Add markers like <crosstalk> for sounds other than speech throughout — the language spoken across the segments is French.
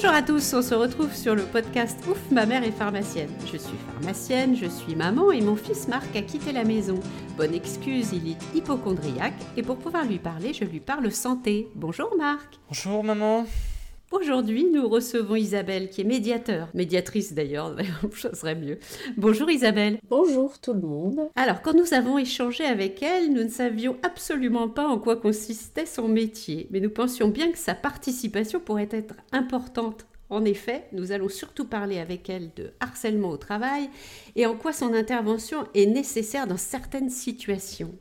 Bonjour à tous, on se retrouve sur le podcast Ouf, ma mère est pharmacienne. Je suis pharmacienne, je suis maman et mon fils Marc a quitté la maison. Bonne excuse, il est hypochondriaque et pour pouvoir lui parler, je lui parle santé. Bonjour Marc. Bonjour maman. Aujourd'hui, nous recevons Isabelle, qui est médiateur, médiatrice <laughs> d'ailleurs, ça serait mieux. Bonjour Isabelle. Bonjour tout le monde. Alors, quand nous avons échangé avec elle, nous ne savions absolument pas en quoi consistait son métier, mais nous pensions bien que sa participation pourrait être importante. En effet, nous allons surtout parler avec elle de harcèlement au travail et en quoi son intervention est nécessaire dans certaines situations.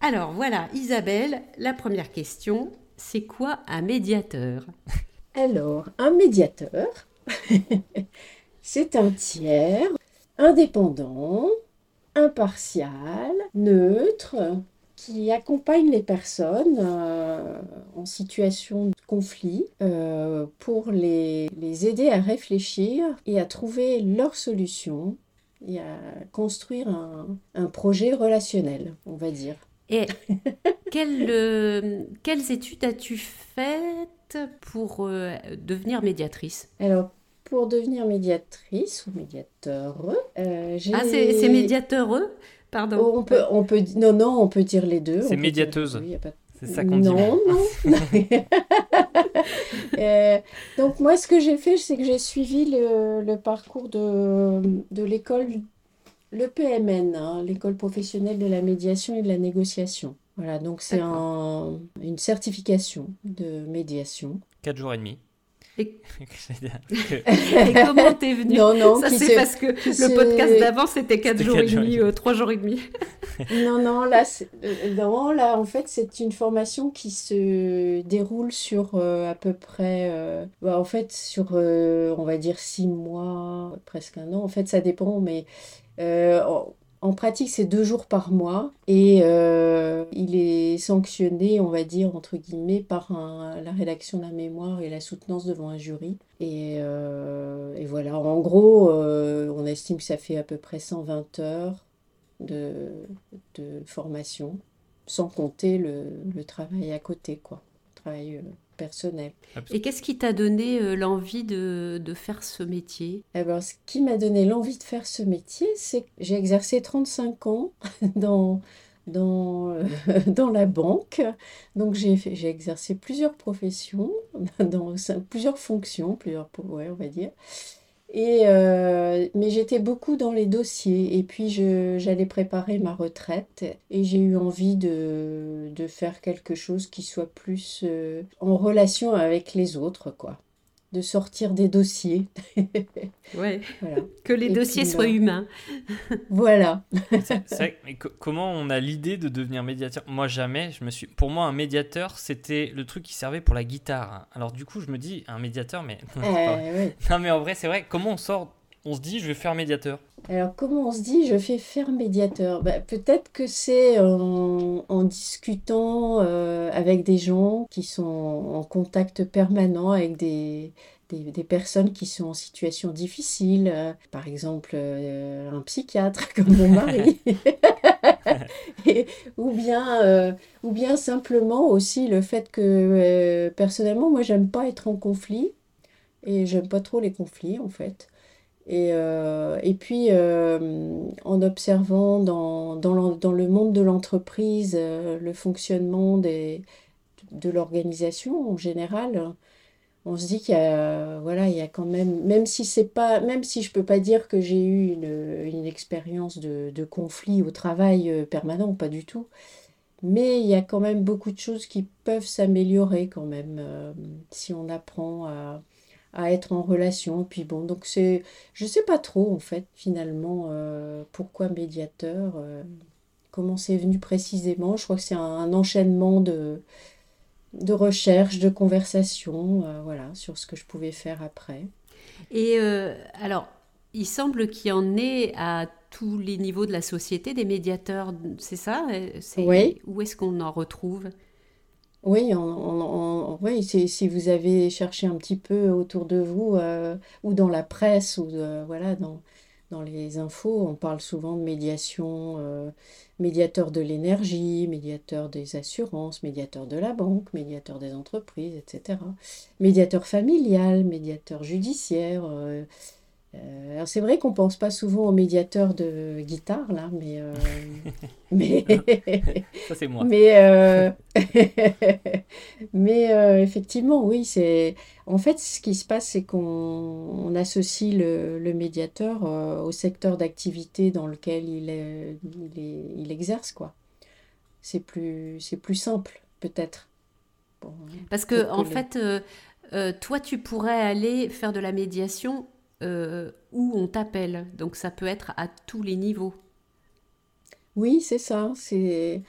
Alors voilà, Isabelle, la première question, c'est quoi un médiateur? Alors, un médiateur, <laughs> c'est un tiers indépendant, impartial, neutre, qui accompagne les personnes euh, en situation de conflit euh, pour les, aider à réfléchir et à trouver leur solution et à construire un projet relationnel, on va dire. Et <laughs> euh, quelles études as-tu faites pour euh, devenir médiatrice? Alors, pour devenir médiatrice ou médiateur, euh, j'ai... Ah, c'est médiateur Pardon. Oh, on peut, on peut, non, non, on peut dire les deux. C'est médiateuse. C'est ça qu'on dit. Non, non. <laughs> donc moi, ce que j'ai fait, c'est que j'ai suivi le, le, parcours de, de l'école le PMN, hein, l'école professionnelle de la médiation et de la négociation. Voilà, donc c'est une certification de médiation. Quatre jours et demi. Et, <laughs> <laughs> comment t'es venu Non, non, ça c'est parce que le podcast d'avant c'était 4 jours et demi, 3 euh, jours et demi. <laughs> non, non, là, euh, non, là en fait c'est une formation qui se déroule sur euh, à peu près, bah, en fait sur, on va dire 6 mois, presque un an. En fait ça dépend, mais en pratique, c'est deux jours par mois et euh, il est sanctionné, on va dire, entre guillemets, par la rédaction d'un mémoire et la soutenance devant un jury. Et, euh, voilà, en gros, euh, on estime que ça fait à peu près 120 heures de, formation, sans compter le, le, travail à côté, quoi. Travail Et qu'est-ce qui t'a donné euh, l'envie de, de, faire ce métier? Alors, ce qui m'a donné l'envie de faire ce métier, c'est que j'ai exercé 35 ans <laughs> dans, dans, euh, <laughs> dans la banque. Donc, j'ai exercé plusieurs professions, <laughs> dans plusieurs fonctions, plusieurs, ouais, on va dire. Et, euh, mais j'étais beaucoup dans les dossiers. Et puis j'allais préparer ma retraite. Et j'ai eu envie de, de, faire quelque chose qui soit plus euh, en relation avec les autres, quoi de sortir des dossiers. <laughs> ouais. <laughs> Que les dossiers soient humains. <laughs> voilà. mais comment on a l'idée de devenir médiateur? Moi jamais. Je me suis. Pour moi, un médiateur, c'était le truc qui servait pour la guitare. Alors du coup, je me dis un médiateur, mais eh non, mais en vrai, c'est vrai. Comment on sort? On se dit, je vais faire médiateur. Alors comment on se dit je fais faire médiateur? Bah, Peut-être que c'est en, discutant euh, avec des gens qui sont en contact permanent avec des, des, personnes qui sont en situation difficile, euh, par exemple euh, un psychiatre <laughs> comme mon mari, <laughs> ou, bien, ou bien simplement aussi le fait que personnellement moi j'aime pas être en conflit et j'aime pas trop les conflits en fait. Et, euh, et puis, euh, en observant dans, dans, dans, le monde de l'entreprise euh, le fonctionnement des, de l'organisation en général, on se dit qu'il y a, voilà, il y a quand même, même si c'est pas, même si je peux pas dire que j'ai eu une, une expérience de, de, conflit au travail permanent, pas du tout, mais il y a quand même beaucoup de choses qui peuvent s'améliorer quand même si on apprend à à être en relation. Puis bon, donc c'est, je sais pas trop en fait finalement euh, pourquoi médiateur, euh, comment c'est venu précisément. Je crois que c'est un, enchaînement de, de recherches, de conversations, euh, voilà, sur ce que je pouvais faire après. Et alors, il semble qu'il y en ait à tous les niveaux de la société des médiateurs, c'est ça? Oui. Où est-ce qu'on en retrouve? Oui, on, oui si vous avez cherché un petit peu autour de vous, euh, ou dans la presse, ou voilà, dans, dans les infos, on parle souvent de médiation, euh, médiateur de l'énergie, médiateur des assurances, médiateur de la banque, médiateur des entreprises, etc. Médiateur familial, médiateur judiciaire. Euh, euh, alors c'est vrai qu'on pense pas souvent au médiateur de guitare là, mais euh, <laughs> mais <laughs> ça c'est moi. Mais euh, <laughs> mais effectivement oui c'est en fait ce qui se passe c'est qu'on associe le, le médiateur au secteur d'activité dans lequel il est, il, il exerce quoi. C'est plus c'est plus simple peut-être. Parce que en fait toi tu pourrais aller faire de la médiation euh, où on t'appelle. Donc ça peut être à tous les niveaux. Oui, c'est ça. C'est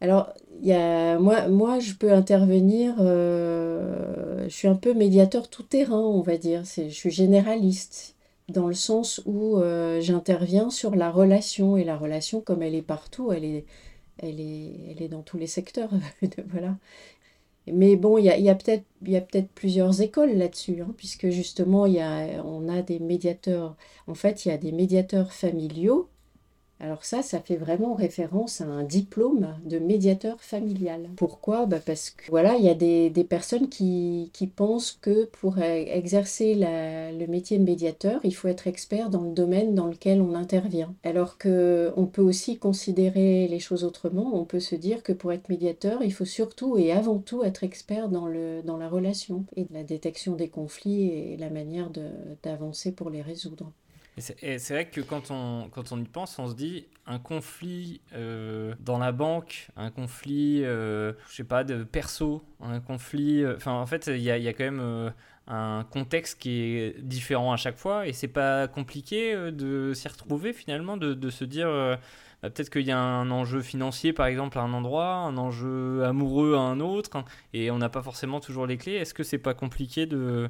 alors y moi moi je peux intervenir. Euh, je suis un peu médiateur tout terrain, on va dire. C'est je suis généraliste dans le sens où euh, j'interviens sur la relation et la relation comme elle est partout, elle est elle est, elle est dans tous les secteurs. <laughs> voilà. Mais bon, il y a, peut-être plusieurs écoles là-dessus, hein, puisque justement, y a, on a des médiateurs. En fait, il y a des médiateurs familiaux alors ça, ça fait vraiment référence à un diplôme de médiateur familial. Pourquoi? Bah Parce que voilà, il y a des, personnes qui, pensent que pour exercer le métier de médiateur, il faut être expert dans le domaine dans lequel on intervient. Alors que on peut aussi considérer les choses autrement. On peut se dire que pour être médiateur, il faut surtout et avant tout être expert dans, le, dans la relation et la détection des conflits et la manière d'avancer pour les résoudre. C'est vrai que quand on, quand on y pense, on se dit un conflit euh, dans la banque, un conflit, euh, je sais pas, de perso, un conflit. Euh, enfin, en fait, il y a, quand même un contexte qui est différent à chaque fois et c'est pas compliqué de s'y retrouver finalement, de, se dire. Bah, peut-être qu'il y a un enjeu financier par exemple à un endroit, un enjeu amoureux à un autre, et on n'a pas forcément toujours les clés. Est-ce que c'est pas compliqué de,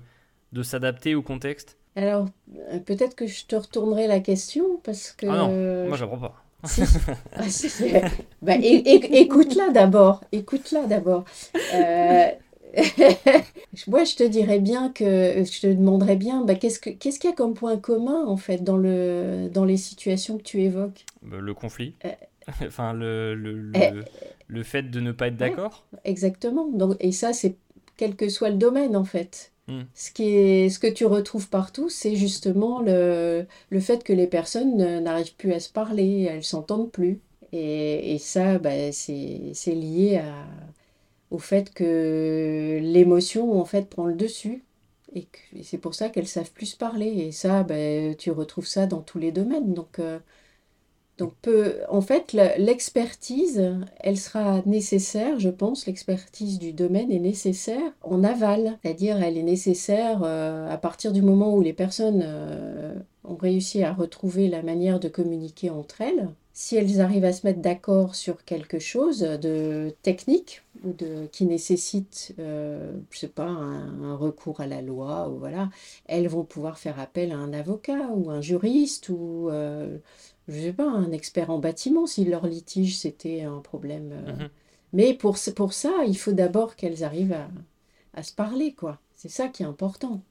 de s'adapter au contexte alors, euh, peut-être que je te retournerai la question parce que. Ah non, moi je pas. Ah, <laughs> bah, écoute-la d'abord. Écoute-la d'abord. Euh, <laughs> moi, je te dirais bien que je te demanderais bien, bah, qu'est-ce qu'il y a comme point commun en fait dans le dans les situations que tu évoques? Bah, Le conflit. Euh, <laughs> enfin, le, le, le, le, fait de ne pas être d'accord. exactement. Donc, et ça, c'est quel que soit le domaine en fait. Hmm. Ce, qui est, ce que tu retrouves partout, c'est justement le, le, fait que les personnes n'arrivent plus à se parler, elles s'entendent plus. Et, et ça, bah, c'est lié au fait que l'émotion, en fait, prend le dessus. Et, c'est pour ça qu'elles savent plus parler. Et ça, bah, tu retrouves ça dans tous les domaines. Donc, euh, donc, en fait, l'expertise, elle sera nécessaire, je pense, l'expertise du domaine est nécessaire en aval, c'est-à-dire elle est nécessaire euh, à partir du moment où les personnes euh, ont réussi à retrouver la manière de communiquer entre elles. Si elles arrivent à se mettre d'accord sur quelque chose de technique ou de, qui nécessite, euh, je sais pas, un, recours à la loi, ou voilà, elles vont pouvoir faire appel à un avocat ou un juriste ou je sais pas, un expert en bâtiment si leur litige c'était un problème. Euh. Mhm. Mais pour, pour ça, il faut d'abord qu'elles arrivent à, à, se parler, quoi. C'est ça qui est important.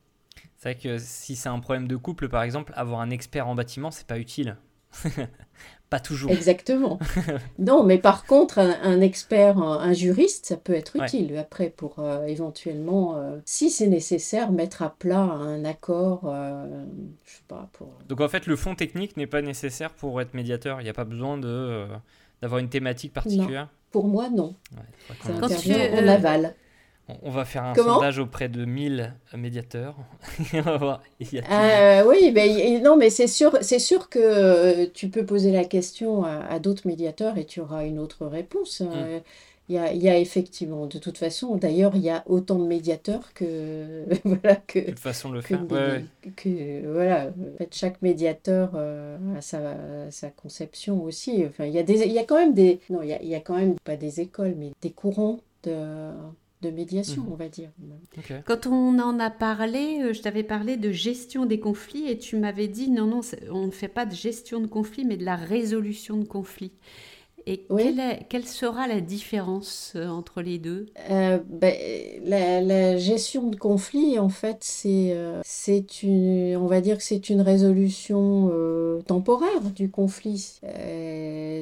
C'est vrai que si c'est un problème de couple, par exemple, avoir un expert en bâtiment, c'est pas utile. <laughs> Pas toujours. Exactement. <laughs> non, mais par contre, un, expert, un, juriste, ça peut être utile après pour euh, éventuellement, euh, si c'est nécessaire, mettre à plat un accord. Euh, je sais pas, pour... Donc en fait, le fond technique n'est pas nécessaire pour être médiateur. Il n'y a pas besoin de d'avoir une thématique particulière. Pour moi, non. Ouais, ça intervient en aval. On va faire un sondage auprès de 1000 médiateurs. <laughs> Euh, oui, mais, non, mais c'est sûr, c'est sûr que euh, tu peux poser la question à, d'autres médiateurs et tu auras une autre réponse. Mm. Euh, il y, a, y, a, effectivement, de toute façon, d'ailleurs, il y a autant de médiateurs que. <laughs> voilà, que. De façon de le faire. Que, voilà, en fait, chaque médiateur a sa, sa, conception aussi. Enfin, il y, a des, il y a quand même des. Non, il y a, il y a quand même pas des écoles, mais des courants de de médiation, mhm. on va dire. Quand on en a parlé, euh, je t'avais parlé de gestion des conflits et tu m'avais dit non, non, on ne fait pas de gestion de conflits, mais de la résolution de conflits. Et quelle, est, quelle, sera la différence entre les deux? Ben, la, la, gestion de conflit, en fait, c'est c'est une, on va dire que c'est une résolution temporaire du conflit.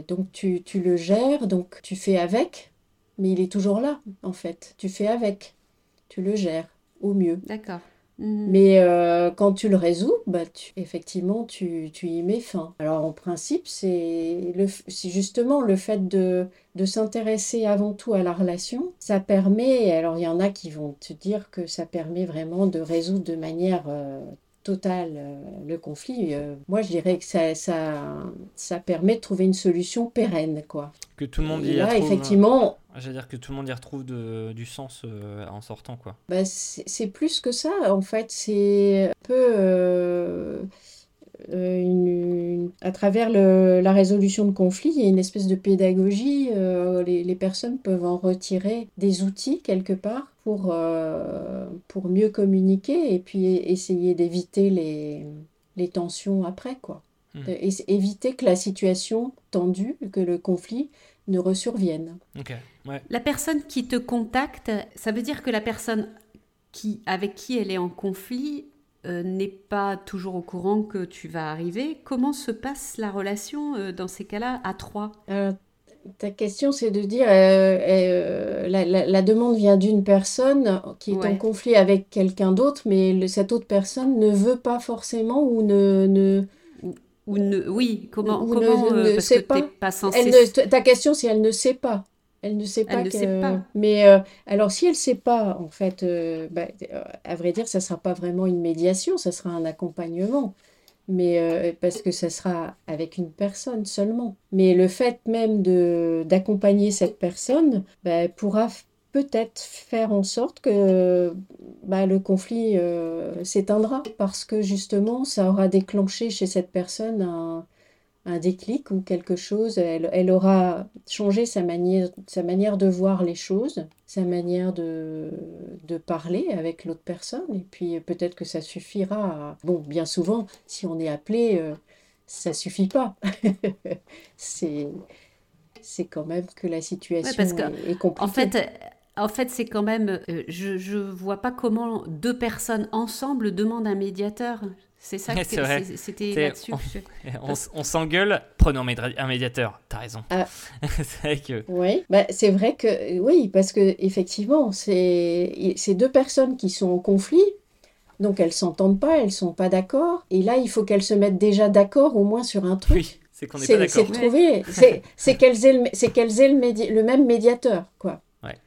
donc tu, tu le gères, donc tu fais avec, mais il est toujours là, en fait. Tu fais avec, tu le gères au mieux. D'accord. Mhm. Mais euh, quand tu le résous, bah, effectivement, tu, tu, y mets fin. Alors en principe, c'est justement le fait de, de s'intéresser avant tout à la relation. Ça permet, alors il y en a qui vont te dire que ça permet vraiment de résoudre de manière euh, totale euh, le conflit. moi, je dirais que ça, ça, ça permet de trouver une solution pérenne. Quoi. Que tout le monde y là, trouve, effectivement, J'allais dire que tout le monde y retrouve de, du sens euh, en sortant, quoi. Bah, c'est plus que ça, en fait. C'est un peu euh, euh, une, à travers le, la résolution de conflits, il y a une espèce de pédagogie. les, les, personnes peuvent en retirer des outils quelque part pour, pour mieux communiquer et puis essayer d'éviter les, les tensions après, quoi. Hmm. éviter que la situation tendue, que le conflit ne ressurvienne. La personne qui te contacte, ça veut dire que la personne qui, avec qui elle est en conflit euh, n'est pas toujours au courant que tu vas arriver. Comment se passe la relation euh, dans ces cas-là à trois? Euh, Ta question, c'est de dire, la, demande vient d'une personne qui est en conflit avec quelqu'un d'autre, mais cette autre personne ne veut pas forcément ou ne, ne ou ne, oui, comment, comment ne, parce que pas. pas ta question, c'est elle ne sait pas. Elle ne sait pas. Elle ne sait pas. Mais euh, alors, si elle ne sait pas, en fait, euh, bah, euh, à vrai dire, ça ne sera pas vraiment une médiation, ça sera un accompagnement. Mais parce que ça sera avec une personne seulement. Mais le fait même d'accompagner cette personne bah, pourra peut-être faire en sorte que bah, le conflit euh, s'éteindra parce que justement ça aura déclenché chez cette personne un, un déclic ou quelque chose, elle, elle, aura changé sa manière, sa manière de voir les choses, sa manière de, de parler avec l'autre personne et puis peut-être que ça suffira. Bon, bien souvent, si on est appelé, euh, ça suffit pas. <laughs> c'est c'est quand même que la situation est, est, compliquée. En fait, en fait, c'est quand même. Euh, je ne vois pas comment deux personnes ensemble demandent un médiateur. C'est ça que c'était là-dessus. On, s'engueule, prenons un médiateur. T'as raison. Ah. <laughs> c'est vrai que. Oui, bah, c'est vrai que. Oui, parce que effectivement, c'est deux personnes qui sont en conflit. Donc elles s'entendent pas, elles sont pas d'accord. Et là, il faut qu'elles se mettent déjà d'accord au moins sur un truc. Oui, c'est qu'on n'est pas d'accord. C'est trouver, c'est qu'elles aient, le, qu'elles aient le, le, même médiateur, quoi.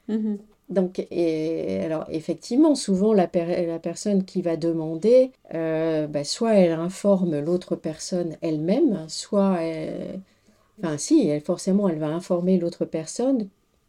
Mhm. Donc, et, alors effectivement, souvent la, personne qui va demander, euh, bah, soit elle informe l'autre personne elle-même, soit, enfin si, elle, forcément, elle va informer l'autre personne,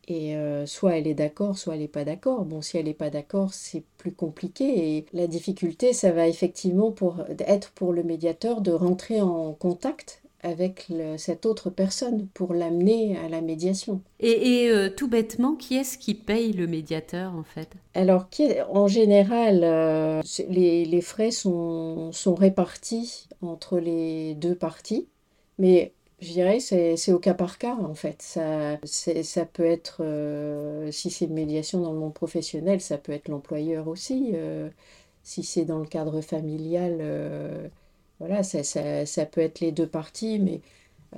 et euh, soit elle est d'accord, soit elle n'est pas d'accord. Bon, si elle n'est pas d'accord, c'est plus compliqué, et la difficulté, ça va effectivement pour, être pour le médiateur de rentrer en contact avec cette autre personne pour l'amener à la médiation. Et, euh, tout bêtement, qui est-ce qui paye le médiateur en fait? Alors, qui en général, euh, les, les, frais sont, sont, répartis entre les deux parties, mais je dirais c'est au cas par cas en fait. Ça, ça peut être, euh, si c'est une médiation dans le monde professionnel, ça peut être l'employeur aussi. si c'est dans le cadre familial, voilà, ça, ça, ça, peut être les deux parties, mais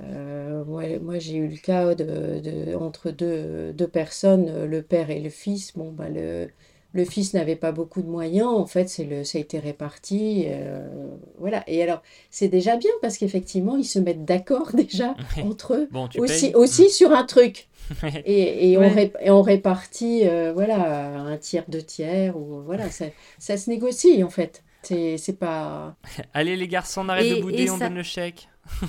euh, moi, j'ai eu le cas de, entre deux, deux, personnes, le père et le fils. Bon, bah, le, le fils n'avait pas beaucoup de moyens, en fait, c'est le, ça a été réparti. Euh, voilà, et alors, c'est déjà bien parce qu'effectivement, ils se mettent d'accord <laughs> déjà entre eux, aussi, aussi sur un truc. <laughs> et, et, on et, on répartit, euh, voilà, un tiers, deux tiers, ou voilà, ça, ça se négocie en fait. C'est pas. <laughs> Allez les garçons, on arrête de bouder, on donne le chèque. <laughs>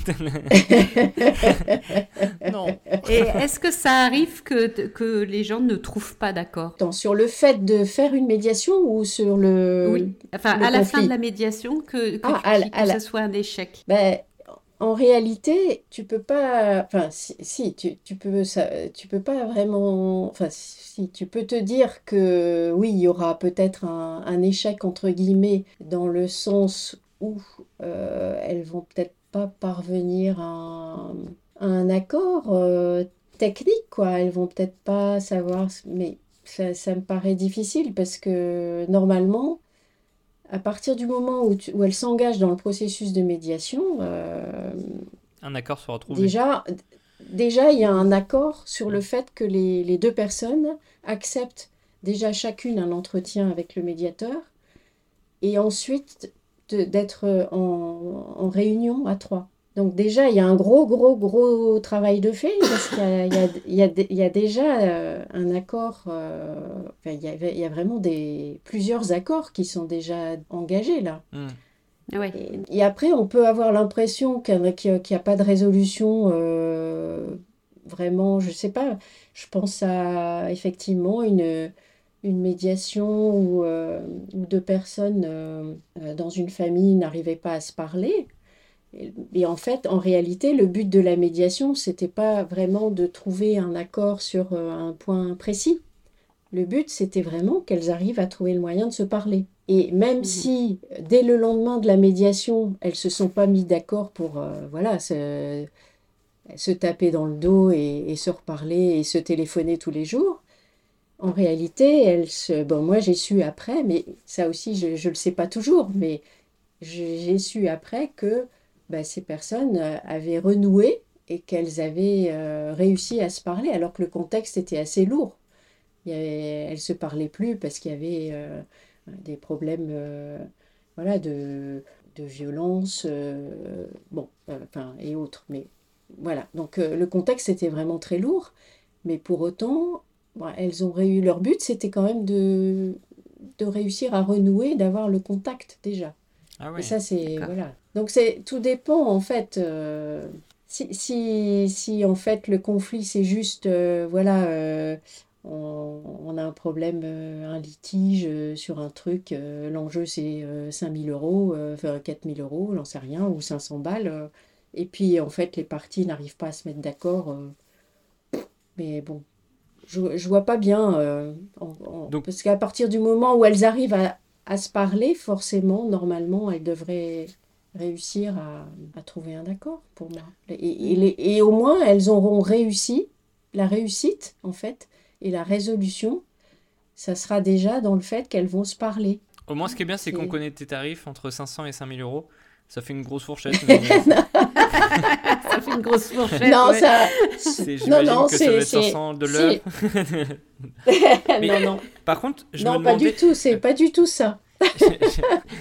non. Et est-ce que ça arrive que, que les gens ne trouvent pas d'accord? Sur le fait de faire une médiation ou sur le. Oui, enfin, à la fin de la médiation, que, que, ah, ce soit un échec? Ben, en réalité, tu peux pas. Enfin, si, tu, peux, tu peux pas vraiment. Enfin, si, tu peux te dire que oui, il y aura peut-être un, échec, entre guillemets, dans le sens où euh, elles vont peut-être pas parvenir à, un accord euh, technique, quoi. Elles vont peut-être pas savoir, mais ça, me paraît difficile parce que normalement, à partir du moment où, où elles s'engagent dans le processus de médiation, euh, un accord sera trouvé. Déjà, déjà, il y a un accord sur le fait que les, les deux personnes acceptent déjà chacune un entretien avec le médiateur et ensuite d'être en, en, réunion à trois. Donc déjà, il y a un gros, gros, gros travail de fait parce qu'il y, y, y, a déjà euh, un accord, euh, enfin, il, y a, il y a vraiment des, plusieurs accords qui sont déjà engagés là. Hmm. Ouais. Et, et, après, on peut avoir l'impression qu'il n'y a, a, pas de résolution euh, vraiment, je ne sais pas, je pense à effectivement une, une médiation où, euh, où deux personnes euh, dans une famille n'arrivaient pas à se parler. Et en fait, en réalité, le but de la médiation, c'était pas vraiment de trouver un accord sur euh, un point précis. Le but, c'était vraiment qu'elles arrivent à trouver le moyen de se parler. Et même mmh. si, dès le lendemain de la médiation, elles se sont pas mis d'accord pour euh, voilà, se, se, taper dans le dos et, et, se reparler et se téléphoner tous les jours, en réalité, elles se... Bon, moi, j'ai su après, mais ça aussi, je ne le sais pas toujours, mais j'ai su après que bah, ces personnes euh, avaient renoué et qu'elles avaient euh, réussi à se parler alors que le contexte était assez lourd. Il y avait, elles ne se parlaient plus parce qu'il y avait euh, des problèmes voilà, de, de violence bon, enfin, et autres. Mais voilà, donc le contexte était vraiment très lourd. Mais pour autant, bon, elles ont réussi. Leur but, c'était quand même de, de réussir à renouer, d'avoir le contact déjà. Ah oui. Et ça, c'est. Voilà. Donc, c'est tout dépend, en fait. Euh, si, si, si, en fait, le conflit, c'est juste. Euh, voilà. Euh, on, on, a un problème, un litige sur un truc. L'enjeu, c'est 5000 euros, enfin 4000 euros, j'en sais rien, ou 500 balles. et puis, en fait, les parties n'arrivent pas à se mettre d'accord. mais bon, je, je vois pas bien. Donc, parce qu'à partir du moment où elles arrivent à, à se parler, forcément, normalement, elles devraient réussir à, à trouver un accord pour moi. Et, et, les, et, au moins, elles auront réussi, la réussite, en fait, et la résolution, ça sera déjà dans le fait qu'elles vont se parler. Au moins, ce qui est bien, c'est qu'on connaît tes tarifs entre 500 et 5000 euros. Ça fait une grosse fourchette. <laughs> <laughs> ça fait une grosse fourchette. Non, ouais. ça. Non, non, c'est. 500 de l'heure. <laughs> Mais, non, non. Par contre, je non, me pas demandais... du tout, c'est pas du tout ça.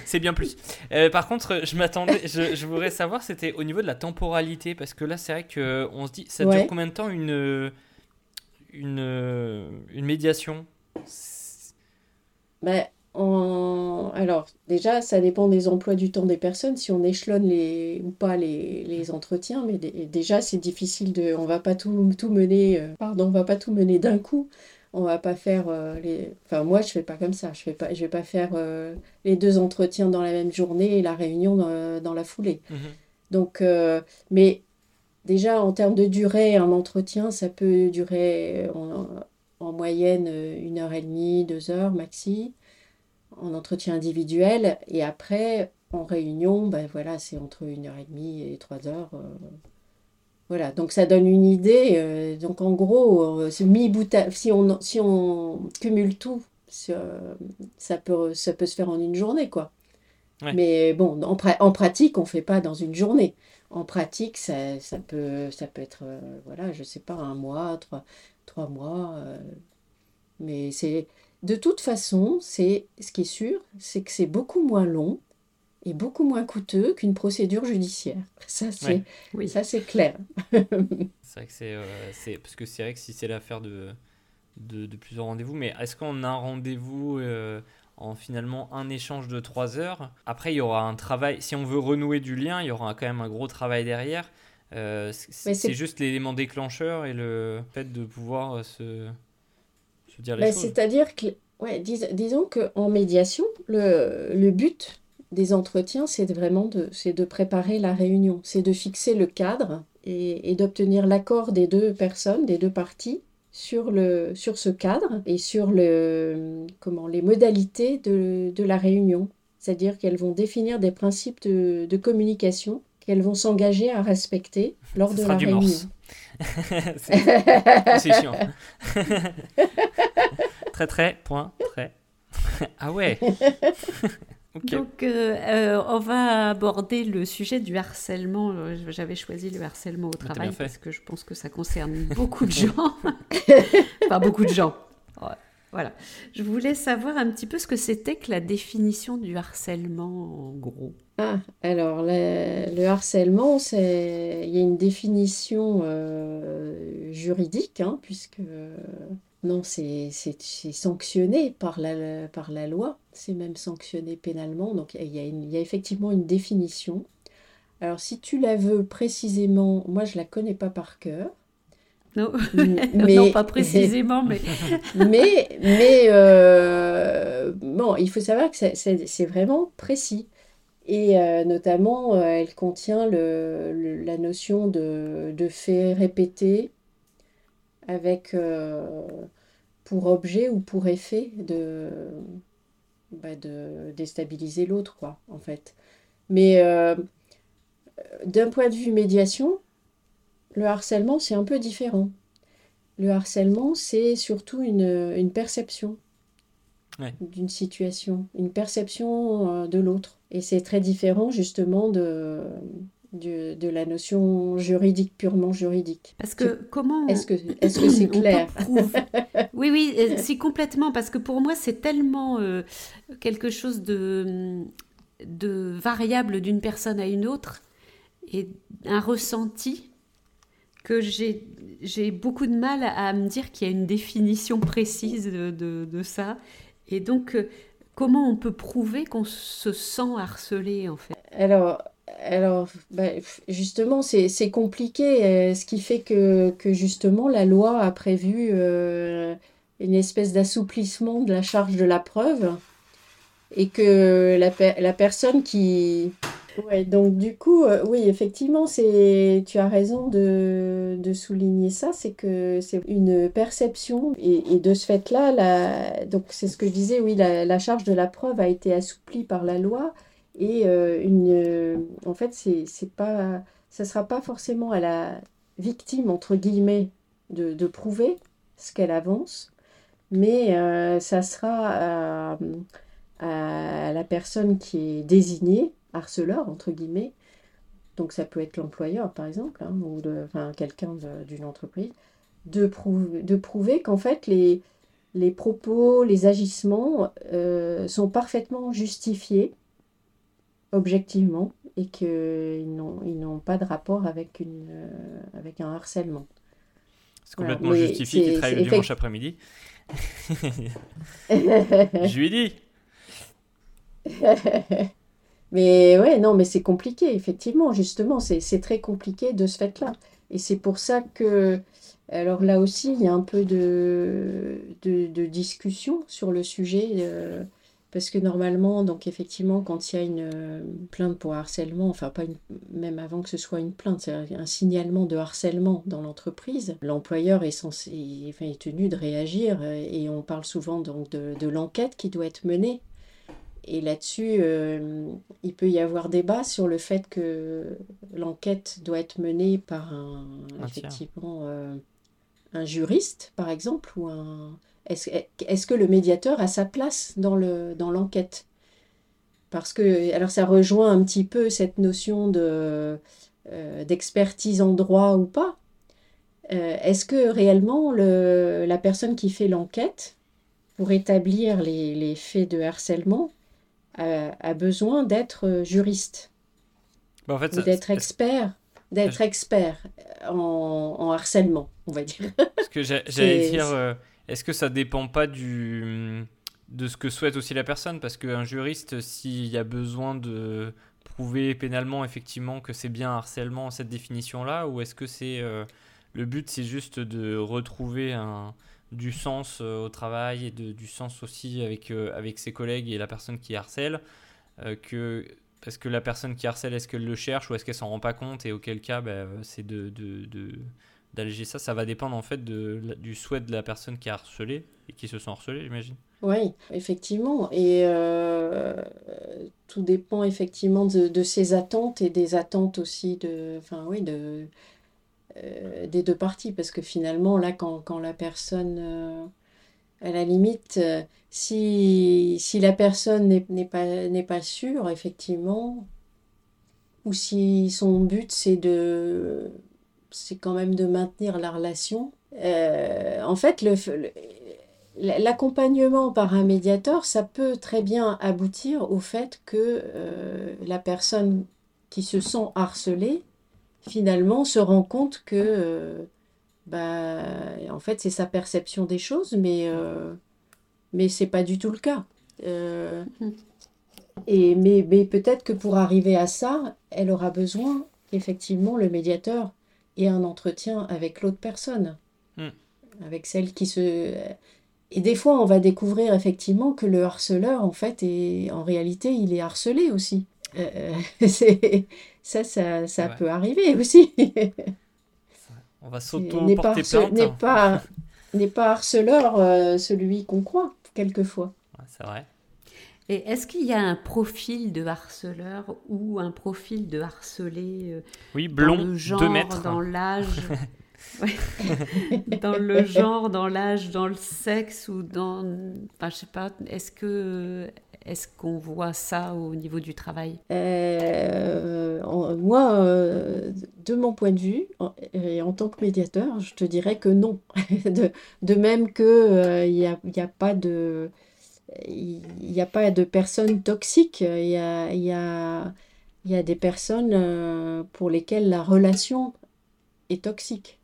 C'est bien plus. Euh, par contre, je m'attendais, je, je, voudrais savoir, c'était au niveau de la temporalité, parce que là, c'est vrai que on se dit, ça Ouais. dure combien de temps une une une médiation? Ben, en- Alors, déjà, ça dépend des emplois du temps des personnes, si on échelonne les... ou pas les, les entretiens, mais dé- déjà, c'est difficile de... On va pas tout, tout mener... euh, Pardon, on va pas tout mener d'un coup. On va pas faire euh, les... Enfin, moi, je fais pas comme ça. Je fais pas... je vais pas faire euh, les deux entretiens dans la même journée et la réunion dans, dans la foulée. Mhm. Donc, euh, mais déjà, en termes de durée, un entretien, ça peut durer en, en moyenne euh, une heure et demie, deux heures maxi, en entretien individuel. Et après, en réunion, ben voilà, c'est entre une heure et demie et trois heures. Voilà, donc ça donne une idée. euh, donc en gros, euh, bout à- si on, si on cumule tout, ça, peut, ça peut se faire en une journée, quoi. Ouais. Mais bon, en, pra- en pratique, on ne fait pas dans une journée. En pratique, ça, ça peut, ça peut être, euh, voilà, je sais pas, un mois, trois, trois mois. euh, mais c'est, de toute façon, c'est, ce qui est sûr, c'est que c'est beaucoup moins long et beaucoup moins coûteux qu'une procédure judiciaire. Ça, c'est, Ouais. Oui. ça, c'est clair. <laughs> C'est vrai que c'est, euh, c'est parce que c'est vrai que si c'est l'affaire de, de, de plusieurs rendez-vous, mais est-ce qu'on a un rendez-vous euh, en finalement un échange de trois heures? Après, il y aura un travail. Si on veut renouer du lien, il y aura quand même un gros travail derrière. Euh, c'est, Mais c'est c'est- juste l'élément déclencheur et le fait de pouvoir euh, se, se dire les Ben, choses. c'est-à-dire que, ouais, dis- disons qu'en médiation, le, le but des entretiens, c'est vraiment de, c'est de préparer la réunion, c'est de fixer le cadre et, et d'obtenir l'accord des deux personnes, des deux parties sur, le, sur ce cadre et sur le, comment, les modalités de, de la réunion. C'est-à-dire qu'elles vont définir des principes de, de communication qu'elles vont s'engager à respecter lors Ce de sera la du réunion. morse. <laughs> <laughs> c'est chiant. <laughs> très très, point, très. ah ouais Donc, euh, euh, on va aborder le sujet du harcèlement. Euh, j'avais choisi le harcèlement au travail parce que je pense que ça concerne beaucoup de <laughs> gens. <laughs> enfin, beaucoup de gens. Voilà. Je voulais savoir un petit peu ce que c'était que la définition du harcèlement, en gros. Ah, alors le harcèlement, c'est il y a une définition juridique, hein, puisque non, c'est sanctionné par la, par la loi, c'est même sanctionné pénalement, donc il y, a il y a effectivement une définition. Alors si tu la veux précisément, moi je la connais pas par cœur. Non, <laughs> mais, non pas précisément, mais... <laughs> mais, mais euh, bon, il faut savoir que c'est vraiment précis. Et euh, notamment, euh, elle contient le, la notion de, de fait répété, avec euh, pour objet ou pour effet de, bah, de déstabiliser l'autre, quoi, en fait. Mais euh, d'un point de vue médiation, le harcèlement, c'est un peu différent. Le harcèlement, c'est surtout une, une perception d'une situation, une perception euh, de l'autre. Et c'est très différent justement de, de, la notion juridique, purement juridique. Parce que comment... Est-ce que c'est <coughs> clair? <laughs> Oui, oui, c'est complètement, parce que pour moi, c'est tellement euh, quelque chose de, de variable d'une personne à une autre, et un ressenti que j'ai, j'ai beaucoup de mal à me dire qu'il y a une définition précise de, de, de ça. Et donc, euh, comment on peut prouver qu'on se sent harcelé, en fait? Alors, alors, bah, justement, c'est compliqué, euh, ce qui fait que, justement la loi a prévu euh, une espèce d'assouplissement de la charge de la preuve et que la, personne qui... Ouais, donc du coup, euh, oui, effectivement, c'est, tu as raison de, souligner ça, c'est que c'est une perception et, de ce fait-là, donc c'est ce que je disais, oui, la charge de la preuve a été assouplie par la loi et euh, une, euh, en fait, c'est, pas, ça ne sera pas forcément à la victime, entre guillemets, de, prouver ce qu'elle avance, mais euh, ça sera à, la personne qui est désignée, harceleur, entre guillemets, donc ça peut être l'employeur, par exemple, hein, ou enfin, quelqu'un d'une entreprise, de, prouver, de prouver qu'en fait, les, les propos, les agissements sont parfaitement justifiés objectivement et qu'ils n'ont, pas de rapport avec, une, euh, avec un harcèlement. C'est complètement justifié qu'il travaille le dimanche après-midi. <laughs> Je lui ai dit. <laughs> mais ouais, non, mais c'est compliqué, effectivement, justement, c'est, c'est très compliqué de ce fait-là. Et c'est pour ça que, alors là aussi, il y a un peu de, de, de discussion sur le sujet. Euh, parce que normalement, donc effectivement, quand il y a une euh, plainte pour harcèlement, enfin pas une, même avant que ce soit une plainte, c'est un signalement de harcèlement dans l'entreprise, l'employeur est censé, enfin, est tenu de réagir euh, et on parle souvent donc de, de l'enquête qui doit être menée. Et là-dessus, euh, il peut y avoir débat sur le fait que l'enquête doit être menée par un, effectivement, un juriste, par exemple, ou un est-ce que le médiateur a sa place dans l'enquête? Parce que, alors ça rejoint un petit peu cette notion de, euh, d'expertise en droit ou pas. Euh, est-ce que réellement le, la personne qui fait l'enquête pour établir les, faits de harcèlement a, besoin d'être juriste? Bah, en fait, d'être expert d'être expert en, harcèlement, on va dire. <laughs> Parce que j'allais dire, euh, est-ce que ça dépend pas du, de ce que souhaite aussi la personne? Parce qu'un juriste, s'il y a besoin de prouver pénalement effectivement que c'est bien harcèlement cette définition-là, ou est-ce que c'est euh, le but, c'est juste de retrouver du sens euh, au travail et de, du sens aussi avec, euh, ses collègues et la personne qui harcèle parce que la personne qui harcèle, est-ce qu'elle le cherche ou est-ce qu'elle s'en rend pas compte Et auquel cas, bah, c'est de d'alléger ça, ça va dépendre en fait de, du souhait de la personne qui a harcelé et qui se sent harcelée, j'imagine. Oui, effectivement. Et euh, tout dépend effectivement de, ses attentes et des attentes aussi de, enfin oui, de, euh, des deux parties, parce que finalement, là, quand, la personne, euh, à la limite, si, la personne n'est pas, n'est pas sûre, effectivement, ou si son but c'est de c'est quand même de maintenir la relation. en fait, l'accompagnement par un médiateur, ça peut très bien aboutir au fait que la personne qui se sent harcelée finalement se rend compte que euh, bah, en fait c'est sa perception des choses mais euh, mais c'est pas du tout le cas euh, et mais, mais peut-être que pour arriver à ça elle aura besoin effectivement le médiateur ait un entretien avec l'autre personne hmm. avec celle qui se et des fois on va découvrir effectivement que le harceleur en fait est en réalité il est harcelé aussi <laughs> c'est ça, ça, ça peut arriver aussi. On va s'auto-porter plainte. N'est pas, <laughs> n'est pas harceleur euh, celui qu'on croit, quelquefois. c'est vrai. Et est-ce qu'il y a un profil de harceleur ou un profil de harcelé euh, Oui, blond, dans le genre, mètres. dans l'âge <laughs> <laughs> Dans le genre, dans l'âge, dans le sexe ou dans... Enfin, je sais pas, est-ce que est-ce qu'on voit ça au niveau du travail? Euh, Moi, euh, de mon point de vue, en, et en tant que médiateur, je te dirais que non. <laughs> de, de, même qu'il euh, n'y a, y a, pas de... Il n'y a pas de personnes toxiques, il y a, y, a, y a des personnes pour lesquelles la relation est toxique.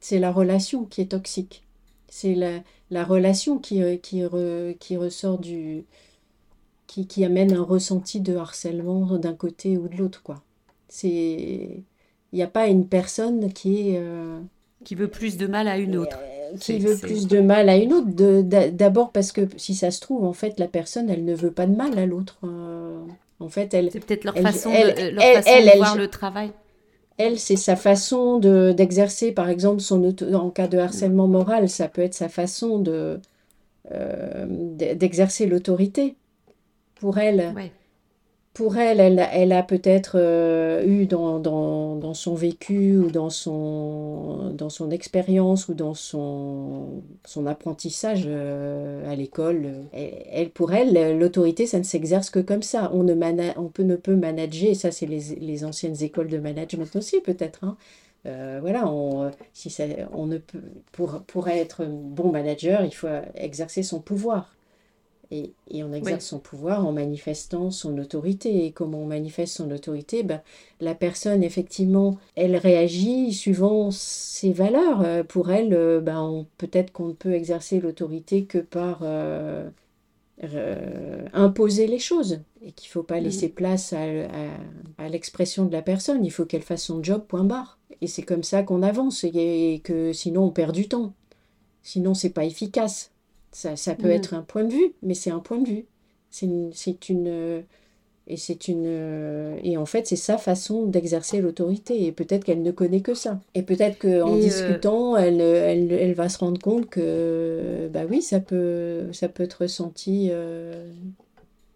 C'est la relation qui est toxique. C'est la, la, relation qui, qui, qui ressort du, qui, qui amène un ressenti de harcèlement d'un côté ou de l'autre, quoi. C'est... Il n'y a pas une personne qui est... Euh, qui veut plus de mal à une autre. Euh, qui veut plus de mal à une autre. D'abord parce que si ça se trouve, en fait, la personne, elle ne veut pas de mal à l'autre. Euh, en fait, elle... C'est peut-être leur façon, de, leur façon de voir le travail. Elle, c'est sa façon d'exercer, par exemple, son en cas de harcèlement moral, ça peut être sa façon de d'exercer l'autorité pour elle. Pour elle, elle, a peut-être euh, eu dans, son vécu ou dans son, expérience ou dans son, apprentissage euh, à l'école. Elle, pour elle, l'autorité, ça ne s'exerce que comme ça. On, ne, peut, ne peut manager, ça c'est les, anciennes écoles de management aussi peut-être. Hein. Euh, voilà, si on ne peut, pour être bon manager, il faut exercer son pouvoir. Et, on exerce son pouvoir en manifestant son autorité. Et comment on manifeste son autorité? Ben, La personne, effectivement, elle réagit suivant ses valeurs. Euh, pour elle, euh, ben, peut-être qu'on ne peut exercer l'autorité que par euh, imposer les choses. Et qu'il ne faut pas laisser place à, à, l'expression de la personne. Il faut qu'elle fasse son job, point barre. Et c'est comme ça qu'on avance. Et, que sinon, on perd du temps. Sinon, c'est pas efficace. Ça, peut mm. être un point de vue, mais c'est un point de vue. C'est une, une, et c'est une et en fait c'est sa façon d'exercer l'autorité et peut-être qu'elle ne connaît que ça et peut-être qu'en euh, discutant elle, elle, elle, va se rendre compte que bah oui ça peut ça peut être ressenti euh,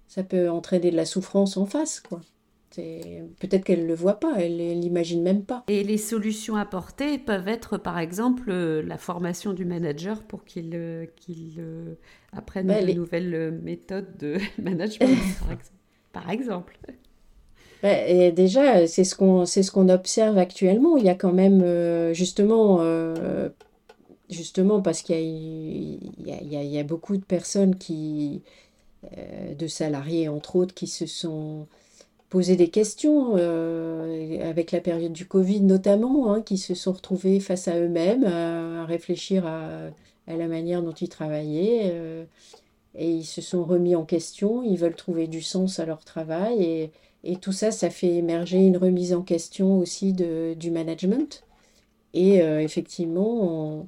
ça peut entraîner de la souffrance en face quoi Peut-être qu'elle ne le voit pas, elle ne l'imagine même pas. Et les solutions apportées peuvent être, par exemple, euh, la formation du manager pour qu'il euh, euh, apprenne bah, de nouvelles méthodes de <laughs> management, <laughs> par exemple. Bah, et déjà, c'est ce qu'on ce qu'on observe actuellement. Il y a quand même, justement, justement parce qu'il y, y, y, a beaucoup de personnes qui, de salariés entre autres, qui se sont poser des questions euh, avec la période du Covid notamment, hein, qui se sont retrouvés face à eux-mêmes, à, réfléchir à, la manière dont ils travaillaient. Euh, et ils se sont remis en question, ils veulent trouver du sens à leur travail. Et, tout ça, ça fait émerger une remise en question aussi du management. Et euh, effectivement,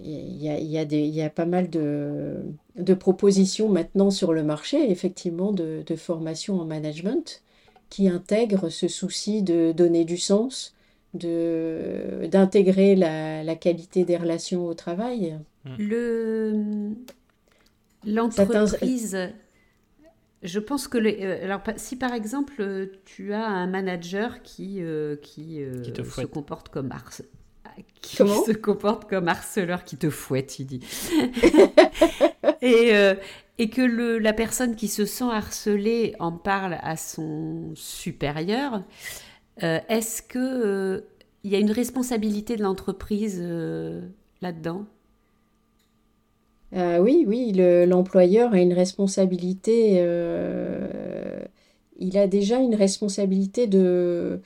il y, a, pas mal de, de, propositions maintenant sur le marché, effectivement, de, de formation en management qui intègre ce souci de donner du sens, de d'intégrer la, la, qualité des relations au travail. Mm. Le l'entreprise je pense que les, alors, si par exemple tu as un manager qui, qui, se comporte comme qui se comporte comme harceleur qui te fouette, il dit. <laughs> et, et que la personne qui se sent harcelée en parle à son supérieur, euh, est-ce que euh, y a une responsabilité de l'entreprise euh, là-dedans? Oui, oui, l'employeur a une responsabilité. il a déjà une responsabilité de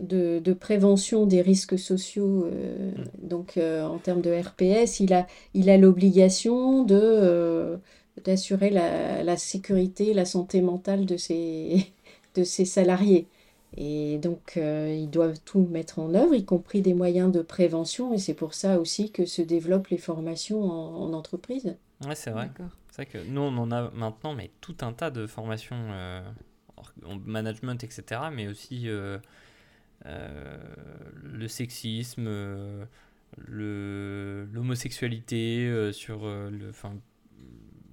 de, de, prévention des risques sociaux, euh, mm. donc euh, en termes de RPS, il a il a l'obligation de euh, d'assurer la, la, sécurité, la santé mentale de ses, <laughs> de ses salariés. Et donc, ils doivent tout mettre en œuvre, y compris des moyens de prévention. Et c'est pour ça aussi que se développent les formations en, entreprise. Ouais, c'est vrai. C'est vrai que nous, on en a maintenant mais tout un tas de formations en management, etc. Mais aussi euh, le sexisme, euh, l'homosexualité, euh, sur le,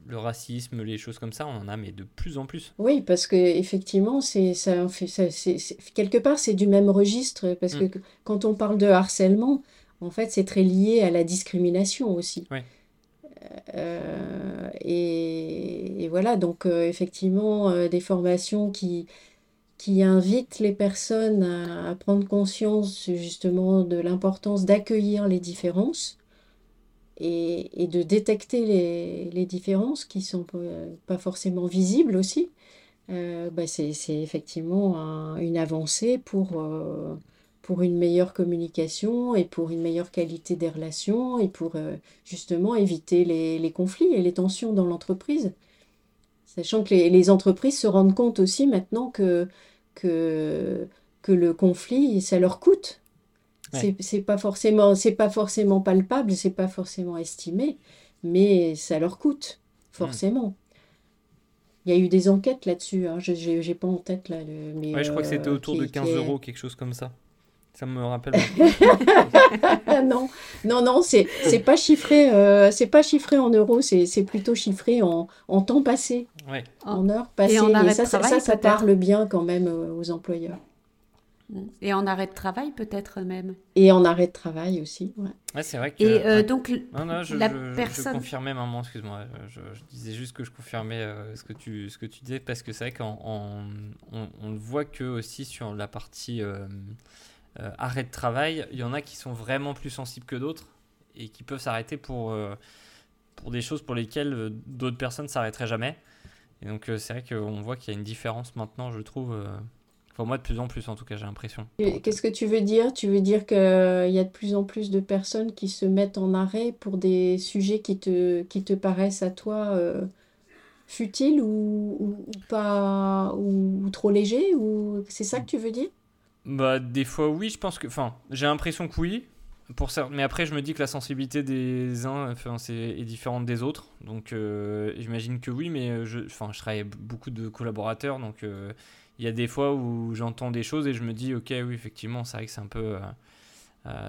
le racisme, les choses comme ça, on en a mais de plus en plus. Oui, parce que effectivement, c'est ça, ça c'est quelque part c'est du même registre parce que mm. quand on parle de harcèlement, en fait, c'est très lié à la discrimination aussi. Oui. Et, et, voilà, donc effectivement, des formations qui, qui invite les personnes à, prendre conscience justement de l'importance d'accueillir les différences et, de détecter les, différences qui ne sont pas, forcément visibles aussi. Euh, bah, c'est effectivement une avancée pour, euh, pour une meilleure communication et pour une meilleure qualité des relations et pour euh, justement éviter les, les, conflits et les tensions dans l'entreprise. Sachant que les, les, entreprises se rendent compte aussi maintenant que que, que le conflit, ça leur coûte. C'est pas forcément, c'est pas forcément palpable, c'est pas forcément estimé, mais ça leur coûte forcément. Il y a eu des enquêtes là-dessus, hein. je n'ai pas en tête là. mais, ouais, je crois que c'était euh, autour de 15 euros, quelque chose comme ça. Ça me rappelle. <laughs> non, non, non, c'est c'est pas chiffré, euh, c'est pas chiffré en euros, c'est plutôt chiffré en, en temps passé, ouais. en heures passées. Et, en arrêt ça, de travail, ça, ça, parle bien quand même euh, aux employeurs. Et en arrêt de travail peut-être même. Et en arrêt de travail aussi. Ouais. ouais c'est vrai que. Et euh, donc non, non, je, la je, personne. Je confirmais maman, excuse-moi. Je, disais juste que je confirmais ce que tu ce que tu disais parce que c'est vrai qu'on on, on, voit que aussi sur la partie euh, arrêt de travail, il y en a qui sont vraiment plus sensibles que d'autres et qui peuvent s'arrêter pour, euh, pour des choses pour lesquelles euh, d'autres personnes s'arrêteraient jamais. Et donc c'est vrai qu'on voit qu'il y a une différence maintenant, je trouve. Enfin, moi, de plus en plus, en tout cas, j'ai l'impression. Qu'est-ce que tu veux dire? Tu veux dire qu'il y a de plus en plus de personnes qui se mettent en arrêt pour des sujets qui te, qui te paraissent à toi futiles ou, ou, pas ou, trop légers ou c'est ça que tu veux dire? Bah, des fois, oui, je pense que. Enfin, j'ai l'impression que oui. Pour mais après, je me dis que la sensibilité des uns enfin, est, différente des autres. Donc, euh, j'imagine que oui, mais euh, je, enfin, je travaille beaucoup de collaborateurs. Donc, euh, il y a des fois où j'entends des choses et je me dis, ok, oui, effectivement, c'est vrai que c'est un peu.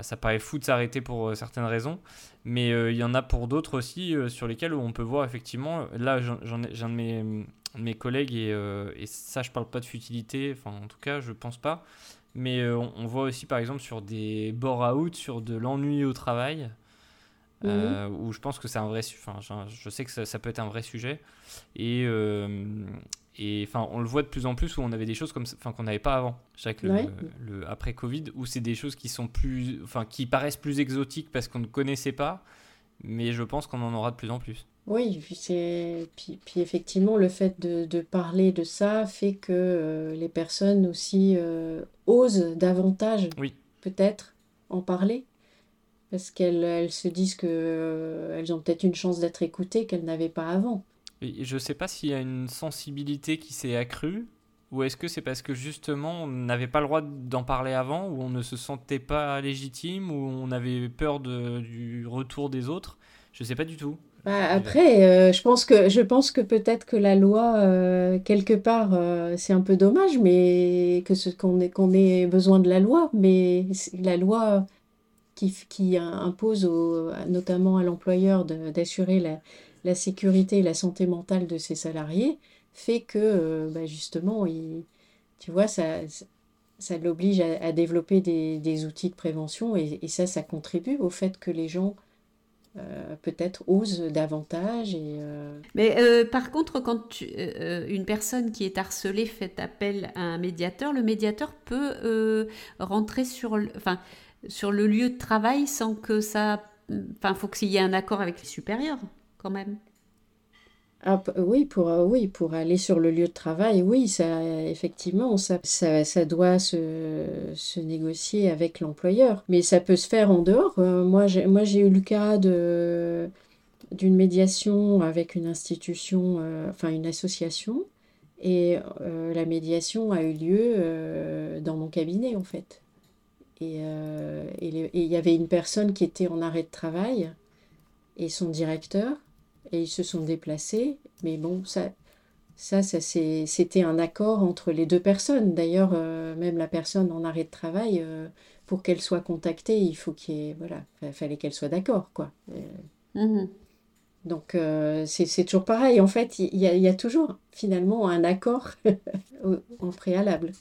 ça paraît fou de s'arrêter pour certaines raisons. Mais il y en a pour d'autres aussi sur lesquels on peut voir, effectivement. Là, j'ai un de mes, mes collègues et, et, ça, je parle pas de futilité. Enfin, en tout cas, je pense pas mais euh, on, voit aussi, par exemple, sur des bore-out, sur de l'ennui au travail, euh, où je pense que c'est un vrai... Enfin, je, sais que ça, peut être un vrai sujet. Et... Euh, et enfin, on le voit de plus en plus où on avait des choses comme enfin qu'on n'avait pas avant, chaque le, après Covid, où c'est des choses qui sont plus, enfin qui paraissent plus exotiques parce qu'on ne connaissait pas, mais je pense qu'on en aura de plus en plus. Oui, puis, puis, puis, effectivement, le fait de, de, parler de ça fait que euh, les personnes aussi euh, osent davantage, oui. peut-être, en parler. Parce qu'elles elles se disent qu'elles euh, elles ont peut-être une chance d'être écoutées qu'elles n'avaient pas avant. Et je ne sais pas s'il y a une sensibilité qui s'est accrue, ou est-ce que c'est parce que justement on n'avait pas le droit d'en parler avant, ou on ne se sentait pas légitime, ou on avait peur de, du retour des autres? Je ne sais pas du tout. Bah, après, euh, je pense que, je pense que peut-être que la loi, euh, quelque part, euh, c'est un peu dommage, mais que ce, qu'on ait, qu'on ait besoin de la loi, mais la loi qui, qui impose notamment à l'employeur d'assurer la, la, sécurité et la santé mentale de ses salariés fait que bah, justement, il, tu vois, ça, ça l'oblige à, développer des, des, outils de prévention et, et, ça, ça contribue au fait que les gens euh, peut-être osent davantage. Euh, Mais euh, par contre, quand une personne qui est harcelée fait appel à un médiateur, le médiateur peut rentrer sur, le, enfin, sur le lieu de travail sans que ça... Enfin, faut qu'il y ait un accord avec les supérieurs, quand même. Ah, oui, pour, euh, oui, pour aller sur le lieu de travail, oui, ça, effectivement, ça, ça, ça doit se, se, négocier avec l'employeur. Mais ça peut se faire en dehors. Euh, moi, j'ai, moi, j'ai eu le cas de, d'une médiation avec une institution, euh, enfin une association. Et la médiation a eu lieu dans mon cabinet, en fait. Et il y avait une personne qui était en arrêt de travail et son directeur et ils se sont déplacés. Mais bon, ça, ça, ça c'était un accord entre les deux personnes. D'ailleurs, euh, même la personne en arrêt de travail, euh, pour qu'elle soit contactée, il faut qu'il voilà, fallait qu'elle soit d'accord, quoi. Mmh donc c'est toujours pareil. En fait, il y, y, a toujours finalement un accord <laughs> en préalable.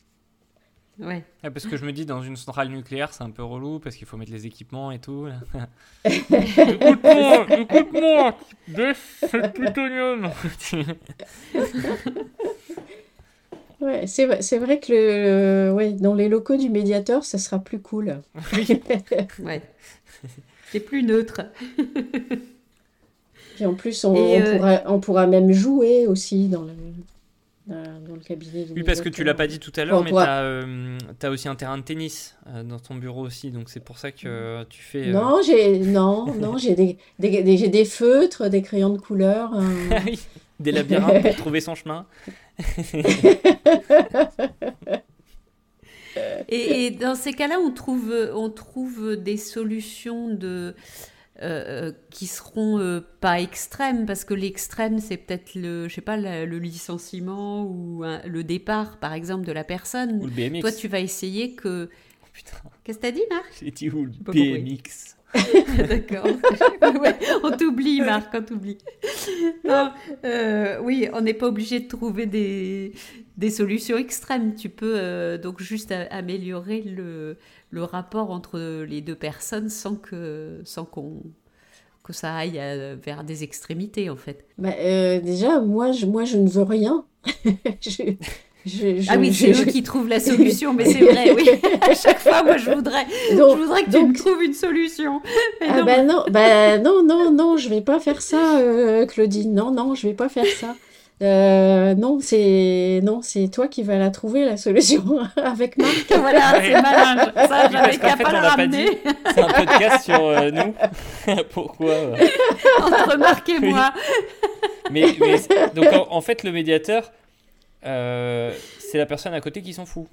Ouais. Parce que je me dis, dans une centrale nucléaire, c'est un peu relou parce qu'il faut mettre les équipements et tout. <laughs> écoute-moi, écoute-moi, baisse plutonium. ouais, c'est, c'est vrai que le, ouais, dans les locaux du médiateur, ça sera plus cool. <laughs> ouais. C'est plus neutre. Et en plus, on, on, euh, pourra, on pourra même jouer aussi dans le dans le cabinet. Oui, parce que tu l'as pas dit tout à l'heure, mais tu as, euh, aussi un terrain de tennis euh, dans ton bureau aussi, donc c'est pour ça que tu fais. Euh, non, j'ai non, <laughs> non, j'ai des, des, des, des, feutres, des crayons de couleur. des labyrinthes pour <laughs> trouver son chemin. et, et, dans ces cas-là, on trouve, on trouve des solutions de euh, euh, qui seront euh, pas extrêmes parce que l'extrême c'est peut-être le je sais pas le licenciement ou le départ par exemple de la personne. Ou le BMX. Toi tu vas essayer que oh, Qu'est-ce que t'as dit Marc? J'ai dit ou le BMX. <laughs> D'accord. <laughs> on t'oublie, Marc, on t'oublie. oui, on n'est pas obligé de trouver des, des solutions extrêmes. Tu peux donc juste améliorer le, le rapport entre les deux personnes sans que sans qu'on ça aille euh, vers des extrémités en fait. Bah, euh, déjà moi je, moi je ne veux rien. <laughs> je, ah oui, c'est eux qui trouvent la <laughs> solution, mais c'est vrai, oui. <laughs> À chaque fois, moi, je voudrais, je voudrais que tu me trouves une solution. ah non. Bah non, bah non, non, non, je vais pas faire ça, euh, Claudine. Non, non, je vais pas faire ça. Euh, non, c'est non, c'est toi qui vas la trouver la solution <laughs> avec Marc. voilà, c'est malin. Ça, j'avais qu'à pas le ramener. C'est un podcast sur euh, nous. Pourquoi euh? Entre Marc et moi. mais, donc en, fait, le médiateur, c'est la personne à côté qui s'en fout.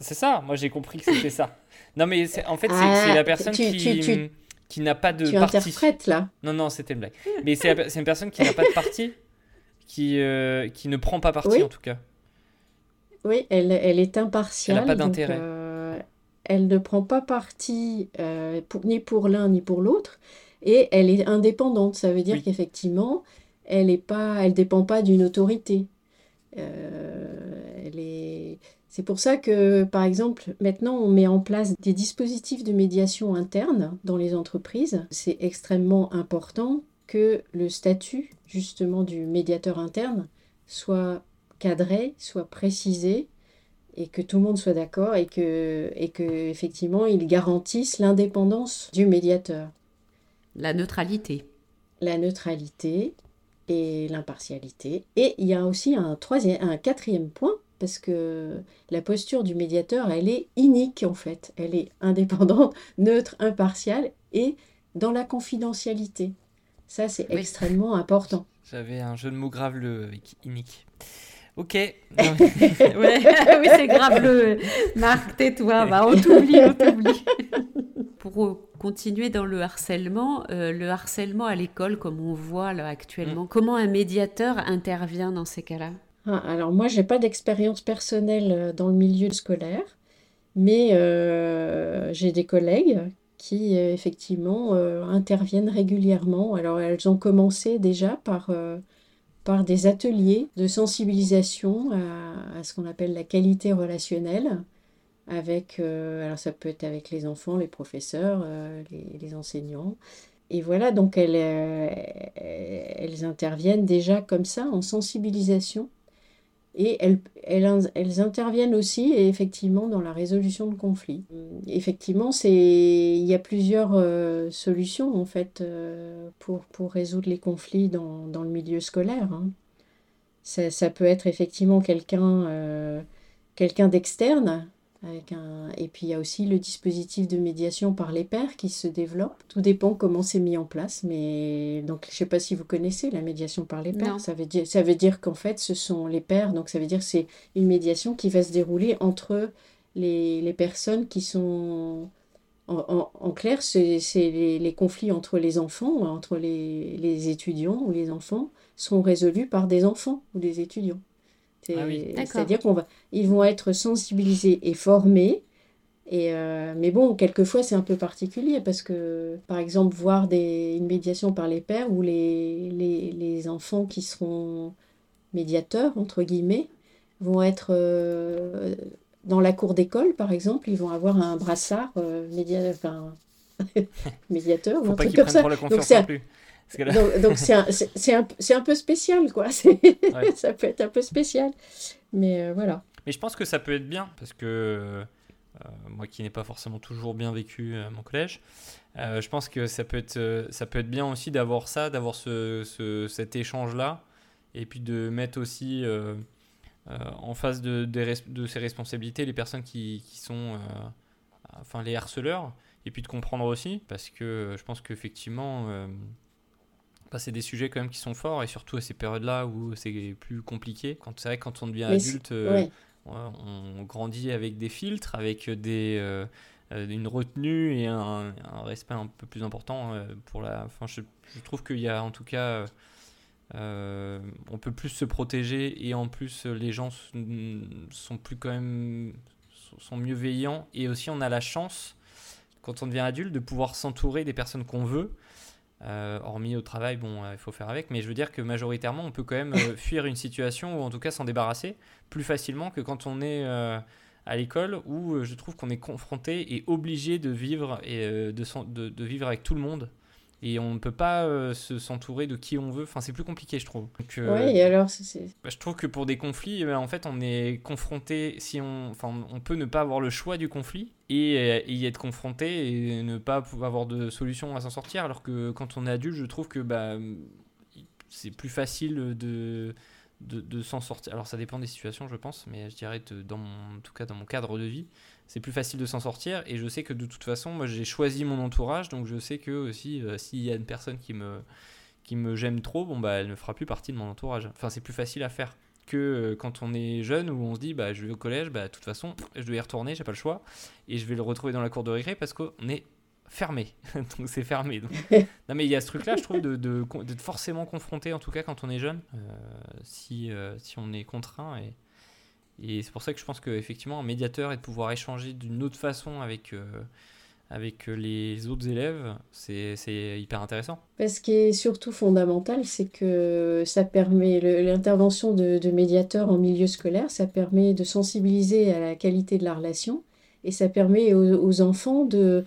C'est ça. Moi, j'ai compris que c'était ça. <laughs> Non, mais en fait, c'est la ah, personne qui qui n'a pas de tu partie. interprètes là. Non, non, c'était une blague. Mais c'est une personne qui n'a pas de partie qui, euh, qui ne prend pas parti en tout cas. Oui, elle, elle est impartiale. Elle n'a pas d'intérêt. Euh, elle ne prend pas parti euh, pour, ni pour l'un ni pour l'autre et elle est indépendante. Ça veut dire qu'effectivement, elle ne pas, elle dépend pas d'une autorité. Est... C'est pour ça que, par exemple, maintenant, on met en place des dispositifs de médiation interne dans les entreprises. C'est extrêmement important que le statut justement du médiateur interne soit cadré, soit précisé et que tout le monde soit d'accord et que, et que effectivement il garantisse l'indépendance du médiateur. La neutralité. La neutralité et l'impartialité. Et il y a aussi un, troisième, un quatrième point, parce que la posture du médiateur, elle est unique en fait. Elle est indépendante, <laughs> neutre, impartiale et dans la confidentialité. Ça, c'est extrêmement important. J'avais un jeu de mots graveleux avec unique. Ok. <laughs> <laughs> oui, c'est graveleux. Marc, tais-toi, bah, on t'oublie, on t'oublie. Pour continuer dans le harcèlement, euh, le harcèlement à l'école, comme on voit là actuellement, mm. comment un médiateur intervient dans ces cas-là? Ah, Alors moi, j'ai pas d'expérience personnelle euh, dans le milieu scolaire, mais euh, j'ai des collègues qui effectivement interviennent régulièrement. Alors elles ont commencé déjà par, par des ateliers de sensibilisation à, ce qu'on appelle la qualité relationnelle. Avec, alors ça peut être avec les enfants, les professeurs, les, enseignants. Et voilà, donc elles, elles interviennent déjà comme ça en sensibilisation et elles, elles, interviennent aussi effectivement dans la résolution de conflits. Effectivement, il y a plusieurs euh, solutions en fait euh, pour, pour, résoudre les conflits dans, dans le milieu scolaire. Hein. Ça, ça, peut être effectivement quelqu'un euh, quelqu'un d'externe un... Et puis il y a aussi le dispositif de médiation par les pairs qui se développe. Tout dépend comment c'est mis en place. Mais donc je ne sais pas si vous connaissez la médiation par les pairs. Ça veut dire, ça veut dire qu'en fait ce sont les pairs. Donc ça veut dire que c'est une médiation qui va se dérouler entre les, les personnes qui sont... En, en, clair, c'est les, les, conflits entre les enfants, entre les, les étudiants ou les enfants, sont résolus par des enfants ou des étudiants. Ah c'est-à-dire qu'on va, ils vont être sensibilisés et formés. Et euh, mais bon, quelquefois c'est un peu particulier parce que, par exemple, voir des, une médiation par les pères ou les, les, les enfants qui seront médiateurs, entre guillemets, vont être euh, dans la cour d'école, par exemple, ils vont avoir un brassard euh, enfin, <laughs> médiateur ou un truc comme ça. Donc c'est donc c'est un, un, un, peu spécial, quoi. <laughs> ça peut être un peu spécial. Mais euh, voilà. Mais je pense que ça peut être bien, parce que euh, moi qui n'ai pas forcément toujours bien vécu mon collège, euh, je pense que ça peut être, ça peut être bien aussi d'avoir ça, d'avoir ce, ce, cet échange-là, et puis de mettre aussi en face de, de, de, ces responsabilités les personnes qui, qui sont, enfin les harceleurs, et puis de comprendre aussi, parce que je pense qu'effectivement bah, c'est des sujets quand même qui sont forts et surtout à ces périodes-là où c'est plus compliqué. Quand c'est vrai quand on devient adulte, euh, on, grandit avec des filtres, avec des euh, euh, une retenue et un, respect un peu plus important pour la. Enfin, je, trouve qu'il y a en tout cas, on peut plus se protéger et en plus les gens sont plus quand même sont mieux veillants et aussi on a la chance quand on devient adulte de pouvoir s'entourer des personnes qu'on veut euh, hormis au travail, bon, euh, il faut faire avec, mais je veux dire que majoritairement, on peut quand même euh, fuir une situation ou en tout cas s'en débarrasser plus facilement que quand on est à l'école où je trouve qu'on est confronté et obligé de vivre et de, vivre avec tout le monde et on ne peut pas euh, se s'entourer de qui on veut. Enfin, c'est plus compliqué, je trouve. Euh, oui, alors c'est. Bah, je trouve que pour des conflits, eh ben, en fait, on est confronté. Si on, enfin, on peut ne pas avoir le choix du conflit et, euh, y être confronté et ne pas avoir de solution à s'en sortir. Alors que quand on est adulte, je trouve que bah, c'est plus facile de de, de s'en sortir. Alors ça dépend des situations, je pense, mais je dirais dans mon, en tout cas dans mon cadre de vie, c'est plus facile de s'en sortir. Et je sais que de toute façon, moi j'ai choisi mon entourage, donc je sais que aussi euh, s'il y a une personne qui me qui me j'aime trop, bon bah elle ne fera plus partie de mon entourage. Enfin c'est plus facile à faire que euh, quand on est jeune où on se dit bah je vais au collège, bah de toute façon je dois y retourner, j'ai pas le choix et je vais le retrouver dans la cour de récré parce qu'on est fermé. <laughs> donc c'est fermé. <laughs> non mais il y a ce truc-là, je trouve, de, de, d'être forcément confronté, en tout cas quand on est jeune, euh, si, si on est contraint. Et, et c'est pour ça que je pense qu'effectivement, un médiateur et de pouvoir échanger d'une autre façon avec, euh, avec les autres élèves, c'est hyper intéressant. Ce qui est surtout fondamental, c'est que ça permet, l'intervention de, de médiateurs en milieu scolaire, ça permet de sensibiliser à la qualité de la relation et ça permet aux enfants de,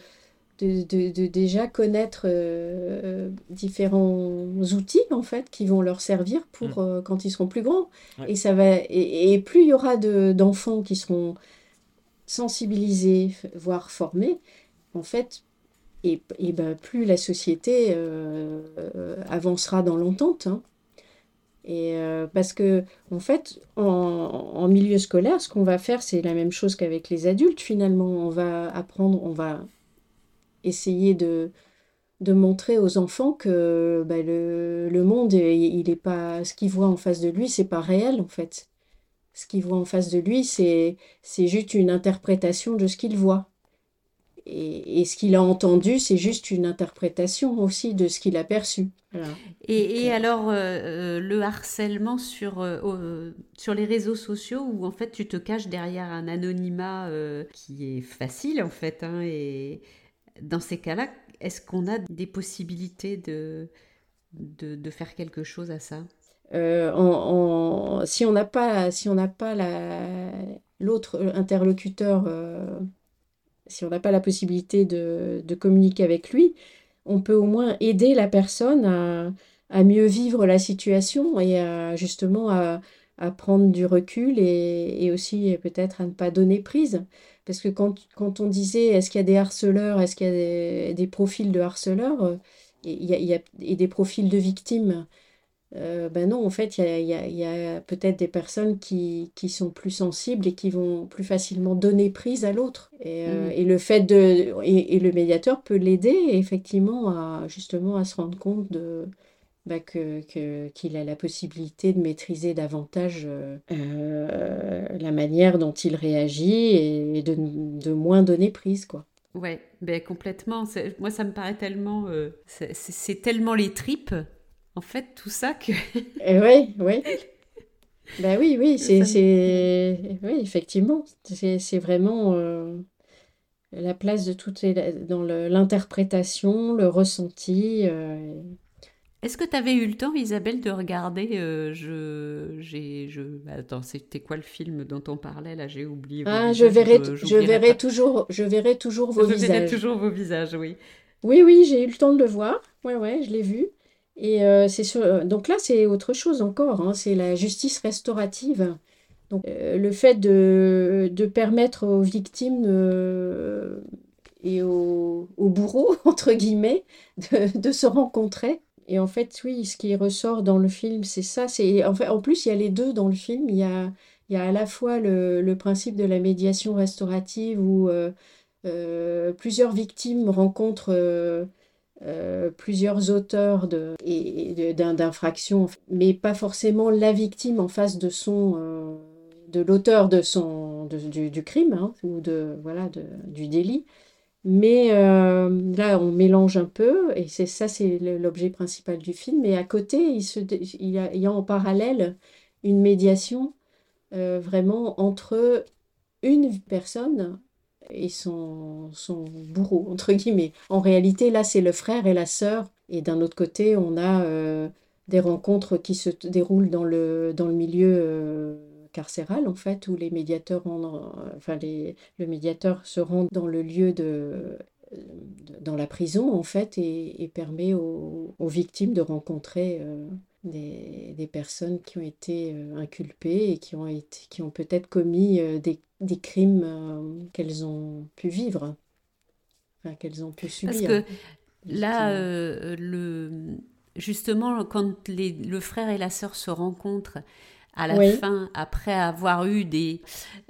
de, déjà connaître euh, différents outils en fait qui vont leur servir pour mm. euh, quand ils seront plus grands et ça va et, plus il y aura d'enfants qui seront sensibilisés voire formés en fait et, et ben, plus la société euh, avancera dans l'entente hein. et parce que en fait en, en milieu scolaire ce qu'on va faire c'est la même chose qu'avec les adultes finalement on va apprendre on va essayer de, de montrer aux enfants que bah, le, le, monde, il est pas, ce qu'il voit en face de lui, c'est pas réel en fait. Ce qu'il voit en face de lui, c'est juste une interprétation de ce qu'il voit. Et, et, ce qu'il a entendu, c'est juste une interprétation aussi de ce qu'il a perçu. Et, et, alors, euh, euh, le harcèlement sur, euh, sur les réseaux sociaux, où en fait tu te caches derrière un anonymat qui est facile en fait, hein, et, dans ces cas-là, est-ce qu'on a des possibilités de, de, faire quelque chose à ça? Euh, Si on n'a pas, si on l'autre interlocuteur, euh, si on n'a pas la possibilité de, de, communiquer avec lui, on peut au moins aider la personne à, à mieux vivre la situation et justement à, à prendre du recul et aussi peut-être à ne pas donner prise. Parce que quand, quand on disait est-ce qu'il y a des harceleurs, est-ce qu'il y a des, profils de harceleurs, euh, et, il y a, et des profils de victimes, euh, ben non, en fait, il y a, a peut-être des personnes qui, qui, sont plus sensibles et qui vont plus facilement donner prise à l'autre. Et, euh, mmh. et, le fait de. Et, et le médiateur peut l'aider effectivement à justement à se rendre compte de, bah, que, qu'il a la possibilité de maîtriser davantage euh, euh, la manière dont il réagit et de, de moins donner prise. Quoi. Ouais, ben complètement. moi, ça me paraît tellement. Euh, c'est, tellement les tripes, en fait, tout ça que. oui, oui. Ben oui, oui, c'est, c'est... Oui, effectivement. C'est, c'est vraiment la place de tout dans l'interprétation, le ressenti. Est-ce que tu avais eu le temps, Isabelle, de regarder euh, je, j'ai, je, Attends, c'était quoi le film dont on parlait là? J'ai oublié. Ah, je verrai, je, verrai toujours, je verrai toujours vos visages. Je verrai toujours vos visages, oui. Oui, oui, j'ai eu le temps de le voir. Ouais, ouais, je l'ai vu. Et euh, c'est sur... Euh, donc là, c'est autre chose encore. Hein. C'est la justice restaurative. Donc le fait de, de, permettre aux victimes et aux, aux, bourreaux <laughs> entre guillemets de, de se rencontrer et en fait, oui, ce qui ressort dans le film, c'est ça. C'est en fait, en plus, il y a les deux dans le film. Il y a, il y a à la fois le, le principe de la médiation restaurative où euh, euh, plusieurs victimes rencontrent euh, plusieurs auteurs de, et, d'infractions, mais pas forcément la victime en face de son de l'auteur de son du, du, crime hein, ou de voilà de, du délit. Mais euh, là, on mélange un peu, et c'est ça, c'est l'objet principal du film. Mais à côté, il, se, il, y, a, il y a en parallèle une médiation euh, vraiment entre une personne et son, son bourreau, entre guillemets. En réalité, là, c'est le frère et la sœur. Et d'un autre côté, on a euh, des rencontres qui se déroulent dans le, dans le milieu carcérale, en fait, où les médiateurs, ont, enfin, les, le médiateur se rend dans le lieu de, dans la prison, en fait, et, permet aux, victimes de rencontrer euh, des, des, personnes qui ont été euh, inculpées et qui ont, été, qui ont peut-être commis euh, des, des, crimes qu'elles ont pu vivre, enfin, qu'elles ont pu subir. Parce que là, le, justement, quand les, le frère et la sœur se rencontrent, à la fin, après avoir eu des...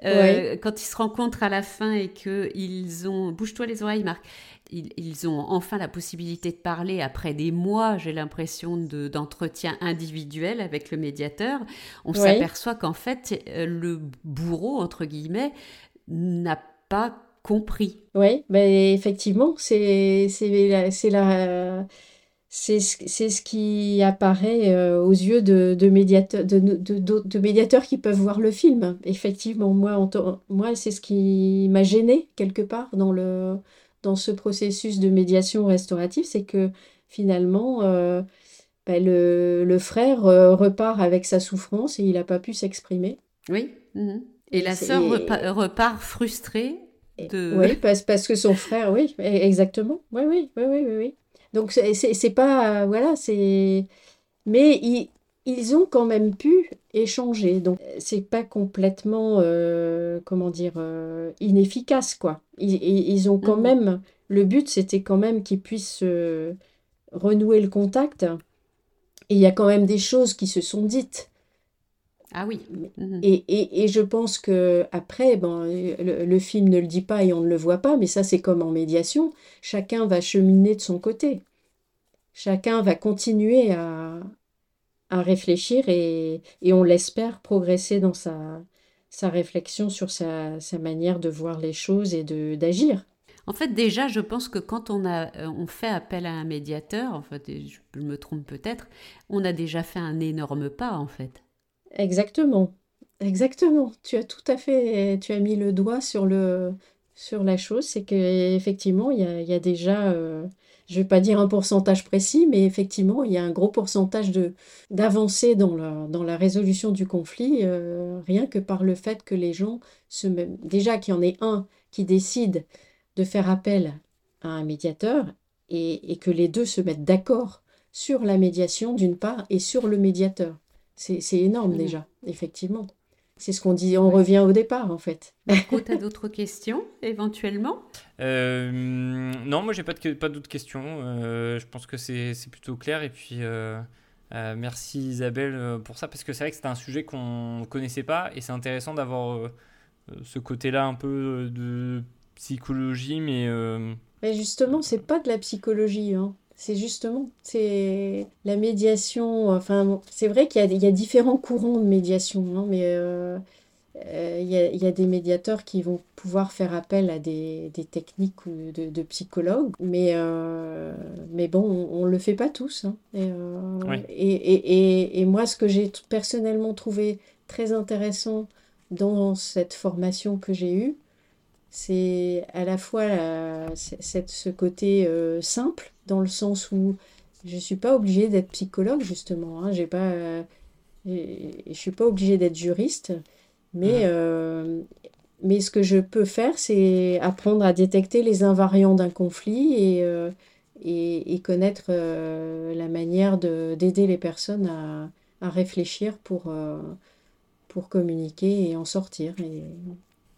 Euh, quand ils se rencontrent à la fin et qu'ils ont... Bouge-toi les oreilles, Marc. Ils, ont enfin la possibilité de parler après des mois, j'ai l'impression, d'entretien individuel avec le médiateur. On s'aperçoit qu'en fait, euh, le bourreau, entre guillemets, n'a pas compris. Oui, ben effectivement, c'est la c'est ce qui apparaît euh, aux yeux de, de, médiateurs, de, de, médiateurs qui peuvent voir le film. Effectivement, moi, moi c'est ce qui m'a gêné quelque part dans, le, dans ce processus de médiation restaurative, c'est que finalement, euh, ben, le, le, frère euh, repart avec sa souffrance et il n'a pas pu s'exprimer. Oui. Mhm. Et la sœur repart frustrée. De... Oui, parce, parce que son frère, oui, e, exactement. Oui, oui, oui, oui, oui. Donc c'est pas voilà, c'est mais ils, ils, ont quand même pu échanger. Donc c'est pas complètement euh, comment dire euh, inefficace quoi. Ils, ils, ont quand mmh. même le but c'était quand même qu'ils puissent euh, renouer le contact. Et il y a quand même des choses qui se sont dites. Ah oui. Mmh. Et, et, et, je pense que après, le, le, film ne le dit pas et on ne le voit pas, mais ça c'est comme en médiation, chacun va cheminer de son côté. Chacun va continuer à, à réfléchir et, et on l'espère progresser dans sa, sa réflexion sur sa, sa, manière de voir les choses et de d'agir. En fait, déjà, je pense que quand on, a, euh, on fait appel à un médiateur, en fait, je me trompe peut-être, on a déjà fait un énorme pas, en fait. Exactement. Exactement. Tu as tout à fait, tu as mis le doigt sur le, sur la chose, c'est qu'effectivement, il y a, y a déjà, euh, je ne vais pas dire un pourcentage précis, mais effectivement, il y a un gros pourcentage de, d'avancée dans la, dans la résolution du conflit, euh, rien que par le fait que les gens se mettent, déjà qu'il y en ait un qui décide de faire appel à un médiateur et, et que les deux se mettent d'accord sur la médiation d'une part et sur le médiateur. C'est, c'est énorme déjà, effectivement. C'est ce qu'on dit, on revient au départ en fait. Marco, tu as d'autres <laughs> questions éventuellement? Euh, non, moi j'ai pas, de, pas d'autres questions. Euh, je pense que c'est, c'est plutôt clair. Et puis euh, euh, merci Isabelle pour ça, parce que c'est vrai que c'était un sujet qu'on connaissait pas et c'est intéressant d'avoir ce côté-là un peu de psychologie, mais euh, Mais justement, c'est pas de la psychologie, hein. C'est justement, c'est la médiation. Enfin, c'est vrai qu'il y y a différents courants de médiation, hein, mais euh, euh, il y a, il y a des médiateurs qui vont pouvoir faire appel à des, des techniques ou de, de psychologues, mais, euh, mais bon, on, on le fait pas tous. hein. Et, Oui. et, et, et, moi, ce que j'ai personnellement trouvé très intéressant dans cette formation que j'ai eue, c'est à la fois la- cette- ce côté euh, simple, dans le sens où je ne suis pas obligée d'être psychologue, justement. Hein, j'ai pas, euh, je ne suis pas obligée d'être juriste, mais, euh, mais ce que je peux faire, c'est apprendre à détecter les invariants d'un conflit et, euh, et, et connaître euh, la manière de, d'aider les personnes à, à réfléchir pour, pour communiquer et en sortir. Et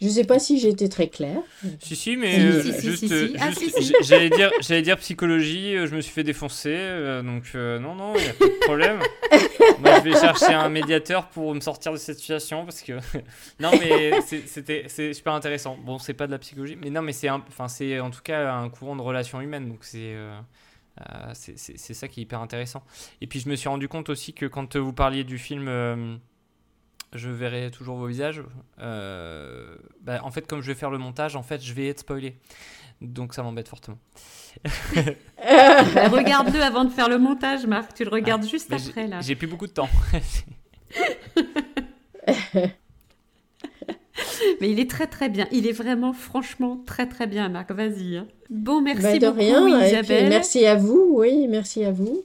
je ne sais pas si j'ai été très claire. Si, si, mais Si, euh, si, si, juste, si, si. euh, Ah, juste- si, si. j- j'allais dire, j'allais dire psychologie, euh, je me suis fait défoncer, euh, donc euh, non, non, il n'y a pas de problème. <laughs> Moi, je vais chercher un médiateur pour me sortir de cette situation parce que <laughs> non, mais c'est- c'était, c'est super intéressant. Bon, c'est pas de la psychologie, mais non, mais c'est, un- enfin, c'est en tout cas un courant de relations humaines, donc c'est, euh, euh, c'est, c'est- c'est ça qui est hyper intéressant. Et puis, je me suis rendu compte aussi que quand vous parliez du film. Je verrai toujours vos visages. Euh, bah, en fait, comme je vais faire le montage, en fait, je vais être spoilé. Donc ça m'embête fortement. <laughs> Regarde-le avant de faire le montage, Marc. Tu le regardes juste Mais j'ai- après, là. J'ai plus beaucoup de temps. <laughs> Mais il est très très bien. Il est vraiment, franchement, très très bien, Marc. Vas-y. hein. Bon, merci Bah, de beaucoup, rien. Et puis, Isabelle. merci à vous. Oui, merci à vous.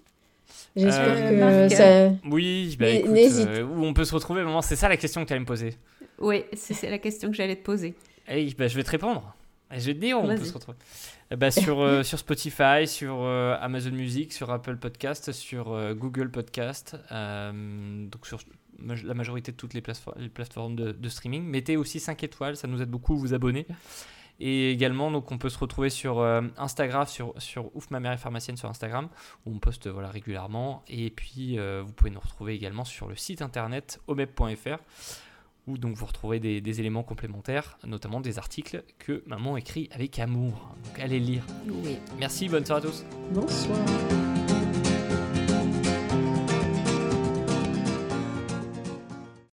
J'espère Euh, que ça. oui, bah écoute, euh, où on peut se retrouver Maman, C'est ça la question que tu allais me poser. Oui, c'est la question que j'allais te poser. Eh, bah, je vais te répondre. Et je vais te dire où on peut se retrouver. Eh bah, sur, euh, sur Spotify, sur euh, Amazon Music, sur Apple Podcast, sur euh, Google Podcast, euh, donc sur la majorité de toutes les, platefo- les plateformes de, de streaming. Mettez aussi 5 étoiles, ça nous aide beaucoup, vous abonner. Et également, donc, on peut se retrouver sur euh, Instagram, sur, sur Ouf, ma mère est pharmacienne sur Instagram, où on poste voilà, régulièrement. Et puis, euh, vous pouvez nous retrouver également sur le site internet omep.fr, où donc vous retrouvez des, des éléments complémentaires, notamment des articles que maman écrit avec amour. Donc, allez lire. Oui. Merci, bonne soirée à tous. Bonsoir.